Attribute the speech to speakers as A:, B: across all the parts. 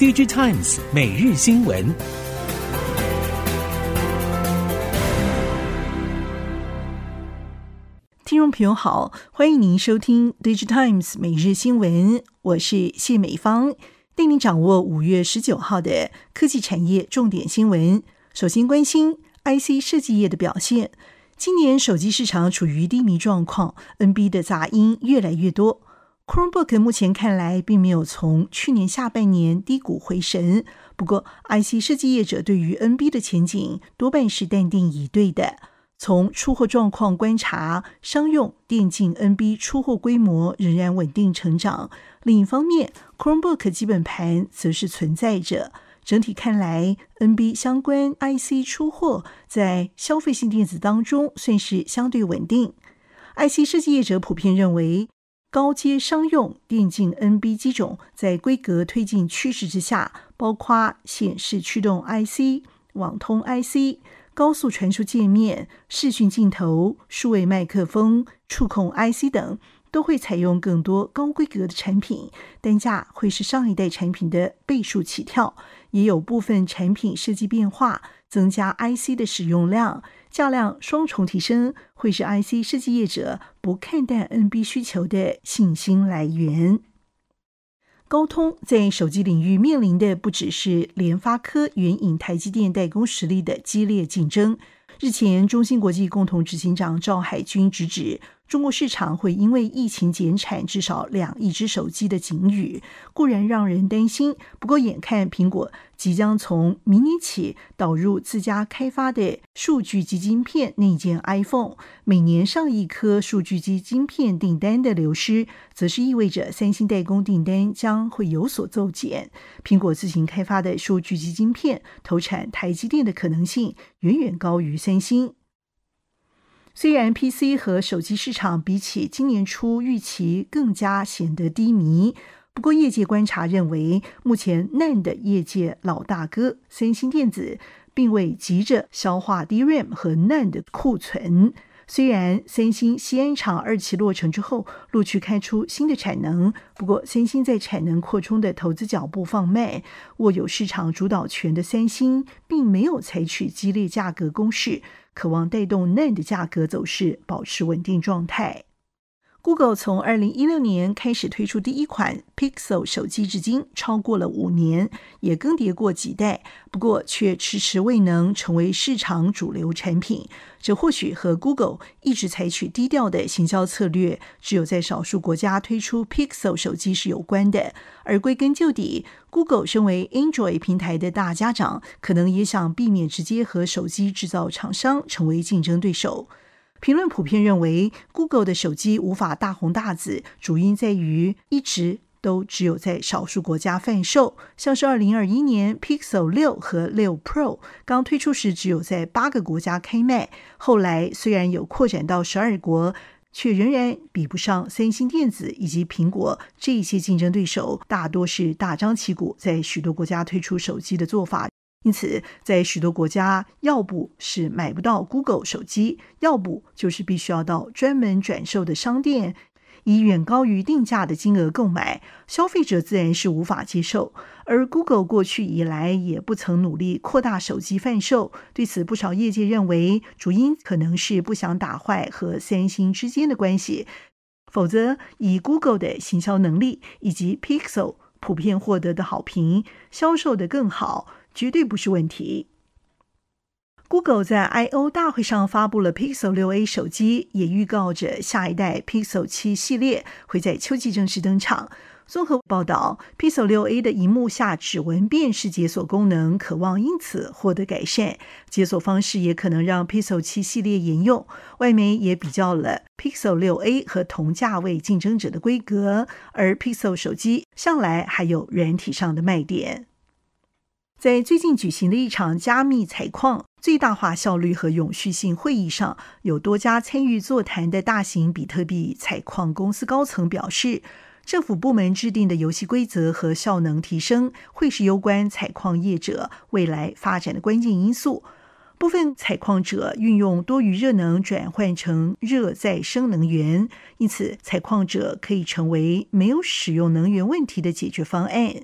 A: DigiTimes 每日新闻，
B: 听众朋友好，欢迎您收听 DigiTimes 每日新闻，我是谢美芳，带您掌握五月十九号的科技产业重点新闻。首先关心 IC 设计业的表现，今年手机市场处于低迷状况，NB 的杂音越来越多。Chromebook 目前看来并没有从去年下半年低谷回神，不过 IC 设计业者对于 NB 的前景多半是淡定以对的。从出货状况观察，商用电竞 NB 出货规模仍然稳定成长。另一方面，Chromebook 基本盘则是存在着。整体看来，NB 相关 IC 出货在消费性电子当中算是相对稳定。IC 设计业者普遍认为。高阶商用电竞 NB 机种在规格推进趋势之下，包括显示驱动 IC、网通 IC、高速传输界面、视讯镜头、数位麦克风、触控 IC 等，都会采用更多高规格的产品，单价会是上一代产品的倍数起跳。也有部分产品设计变化，增加 IC 的使用量。价量双重提升会是 IC 设计业者不看淡 NB 需求的信心来源。高通在手机领域面临的不只是联发科援引台积电代工实力的激烈竞争。日前，中芯国际共同执行长赵海军直指。中国市场会因为疫情减产至少两亿只手机的警语固然让人担心，不过眼看苹果即将从明年起导入自家开发的数据机晶片内建 iPhone，每年上亿颗数据机晶片订单的流失，则是意味着三星代工订单将会有所骤减。苹果自行开发的数据机晶片投产台积电的可能性远远高于三星。虽然 PC 和手机市场比起今年初预期更加显得低迷，不过业界观察认为，目前 NAND 业界老大哥三星电子并未急着消化 DRAM 和 NAND 库存。虽然三星西安厂二期落成之后，陆续开出新的产能，不过三星在产能扩充的投资脚步放慢，握有市场主导权的三星并没有采取激烈价格攻势。渴望带动 NAND 价格走势保持稳定状态。Google 从二零一六年开始推出第一款 Pixel 手机，至今超过了五年，也更迭过几代，不过却迟迟未能成为市场主流产品。这或许和 Google 一直采取低调的行销策略，只有在少数国家推出 Pixel 手机是有关的。而归根究底，Google 身为 Android 平台的大家长，可能也想避免直接和手机制造厂商成为竞争对手。评论普遍认为，Google 的手机无法大红大紫，主因在于一直都只有在少数国家贩售。像是二零二一年 Pixel 六和六 Pro 刚推出时，只有在八个国家开卖。后来虽然有扩展到十二国，却仍然比不上三星电子以及苹果这些竞争对手，大多是大张旗鼓在许多国家推出手机的做法。因此，在许多国家，要不是买不到 Google 手机，要不就是必须要到专门转售的商店，以远高于定价的金额购买，消费者自然是无法接受。而 Google 过去以来也不曾努力扩大手机贩售，对此不少业界认为，主因可能是不想打坏和三星之间的关系，否则以 Google 的行销能力以及 Pixel 普遍获得的好评，销售的更好。绝对不是问题。Google 在 I/O 大会上发布了 Pixel 6a 手机，也预告着下一代 Pixel 7系列会在秋季正式登场。综合报道，Pixel 6a 的荧幕下指纹辨识解锁功能可望因此获得改善，解锁方式也可能让 Pixel 7系列沿用。外媒也比较了 Pixel 6a 和同价位竞争者的规格，而 Pixel 手机向来还有软体上的卖点。在最近举行的一场加密采矿最大化效率和永续性会议上，有多家参与座谈的大型比特币采矿公司高层表示，政府部门制定的游戏规则和效能提升会是攸关采矿业者未来发展的关键因素。部分采矿者运用多余热能转换成热再生能源，因此采矿者可以成为没有使用能源问题的解决方案。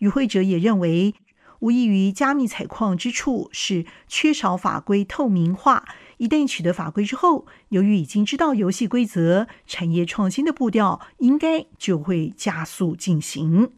B: 与会者也认为，无异于加密采矿之处是缺少法规透明化。一旦取得法规之后，由于已经知道游戏规则，产业创新的步调应该就会加速进行。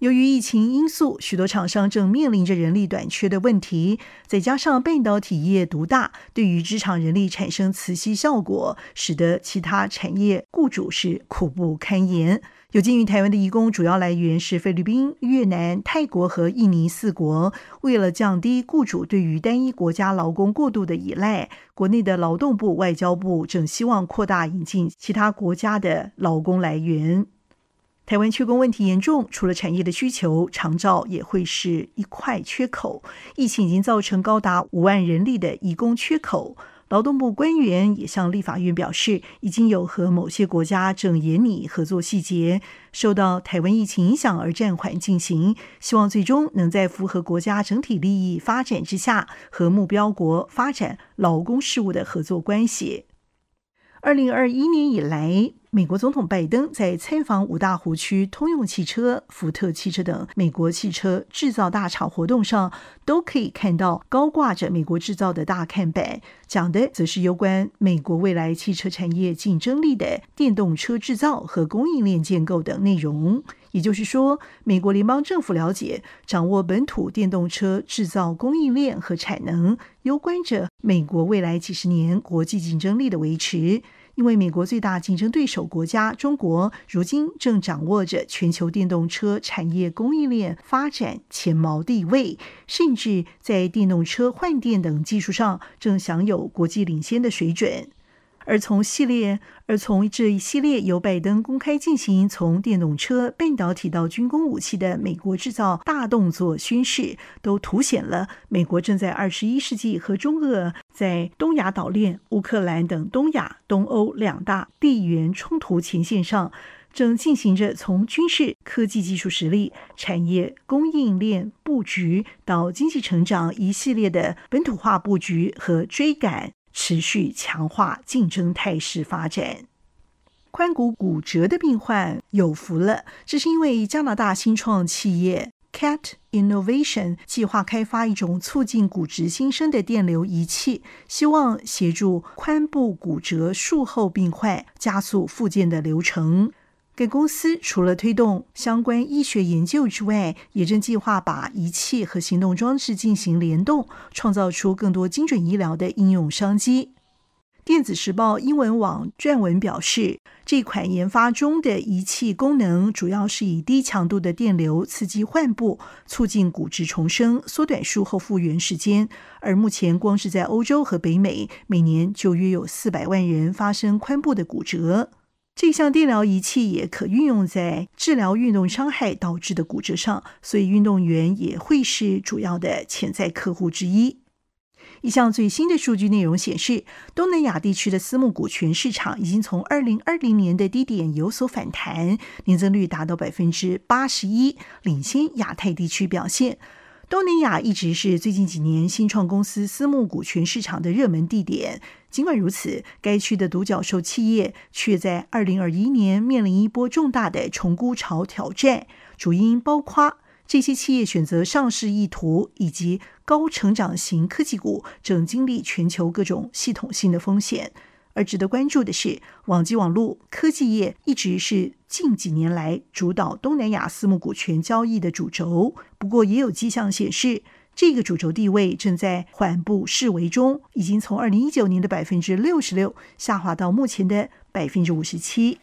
B: 由于疫情因素，许多厂商正面临着人力短缺的问题，再加上半导体业独大，对于职场人力产生磁吸效果，使得其他产业雇主是苦不堪言。有鉴于台湾的移工主要来源是菲律宾、越南、泰国和印尼四国，为了降低雇主对于单一国家劳工过度的依赖，国内的劳动部、外交部正希望扩大引进其他国家的劳工来源。台湾缺工问题严重，除了产业的需求，长照也会是一块缺口。疫情已经造成高达五万人力的移工缺口。劳动部官员也向立法院表示，已经有和某些国家正研拟合作细节，受到台湾疫情影响而暂缓进行，希望最终能在符合国家整体利益发展之下，和目标国发展劳工事务的合作关系。二零二一年以来，美国总统拜登在参访五大湖区通用汽车、福特汽车等美国汽车制造大厂活动上，都可以看到高挂着“美国制造”的大看板，讲的则是有关美国未来汽车产业竞争力的电动车制造和供应链建构等内容。也就是说，美国联邦政府了解、掌握本土电动车制造供应链和产能，攸关着美国未来几十年国际竞争力的维持。因为美国最大竞争对手国家中国，如今正掌握着全球电动车产业供应链发展前茅地位，甚至在电动车换电等技术上正享有国际领先的水准。而从系列，而从这一系列由拜登公开进行从电动车、半导体到军工武器的美国制造大动作宣示，都凸显了美国正在二十一世纪和中俄在东亚岛链、乌克兰等东亚、东欧两大地缘冲突前线上，正进行着从军事、科技、技术实力、产业供应链布局到经济成长一系列的本土化布局和追赶。持续强化竞争态势发展，髋骨骨折的病患有福了。这是因为加拿大新创企业 CAT Innovation 计划开发一种促进骨质新生的电流仪器，希望协助髋部骨折术后病患加速复健的流程。该公司除了推动相关医学研究之外，也正计划把仪器和行动装置进行联动，创造出更多精准医疗的应用商机。电子时报英文网撰文表示，这款研发中的仪器功能主要是以低强度的电流刺激患部，促进骨质重生，缩短术后复原时间。而目前，光是在欧洲和北美，每年就约有四百万人发生髋部的骨折。这项电疗仪器也可运用在治疗运动伤害导致的骨折上，所以运动员也会是主要的潜在客户之一。一项最新的数据内容显示，东南亚地区的私募股权市场已经从二零二零年的低点有所反弹，年增率达到百分之八十一，领先亚太地区表现。东南亚一直是最近几年新创公司私募股权市场的热门地点。尽管如此，该区的独角兽企业却在二零二一年面临一波重大的重估潮挑战，主因包括这些企业选择上市意图，以及高成长型科技股正经历全球各种系统性的风险。而值得关注的是，网际网络科技业一直是近几年来主导东南亚私募股权交易的主轴。不过，也有迹象显示，这个主轴地位正在缓步式微中，已经从二零一九年的百分之六十六下滑到目前的百分之五十七。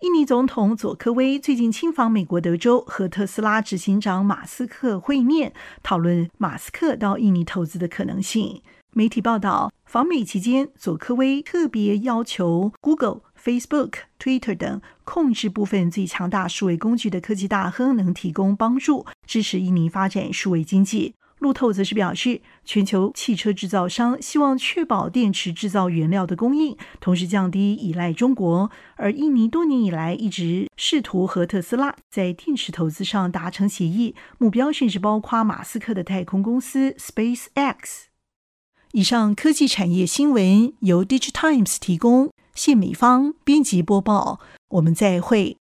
B: 印尼总统佐科威最近亲访美国德州，和特斯拉执行长马斯克会面，讨论马斯克到印尼投资的可能性。媒体报道，访美期间，佐科威特别要求 Google、Facebook、Twitter 等控制部分最强大数位工具的科技大亨能提供帮助，支持印尼发展数位经济。路透则是表示，全球汽车制造商希望确保电池制造原料的供应，同时降低依赖中国。而印尼多年以来一直试图和特斯拉在电池投资上达成协议，目标甚至包括马斯克的太空公司 SpaceX。以上科技产业新闻由 DigiTimes 提供，谢美芳编辑播报。我们再会。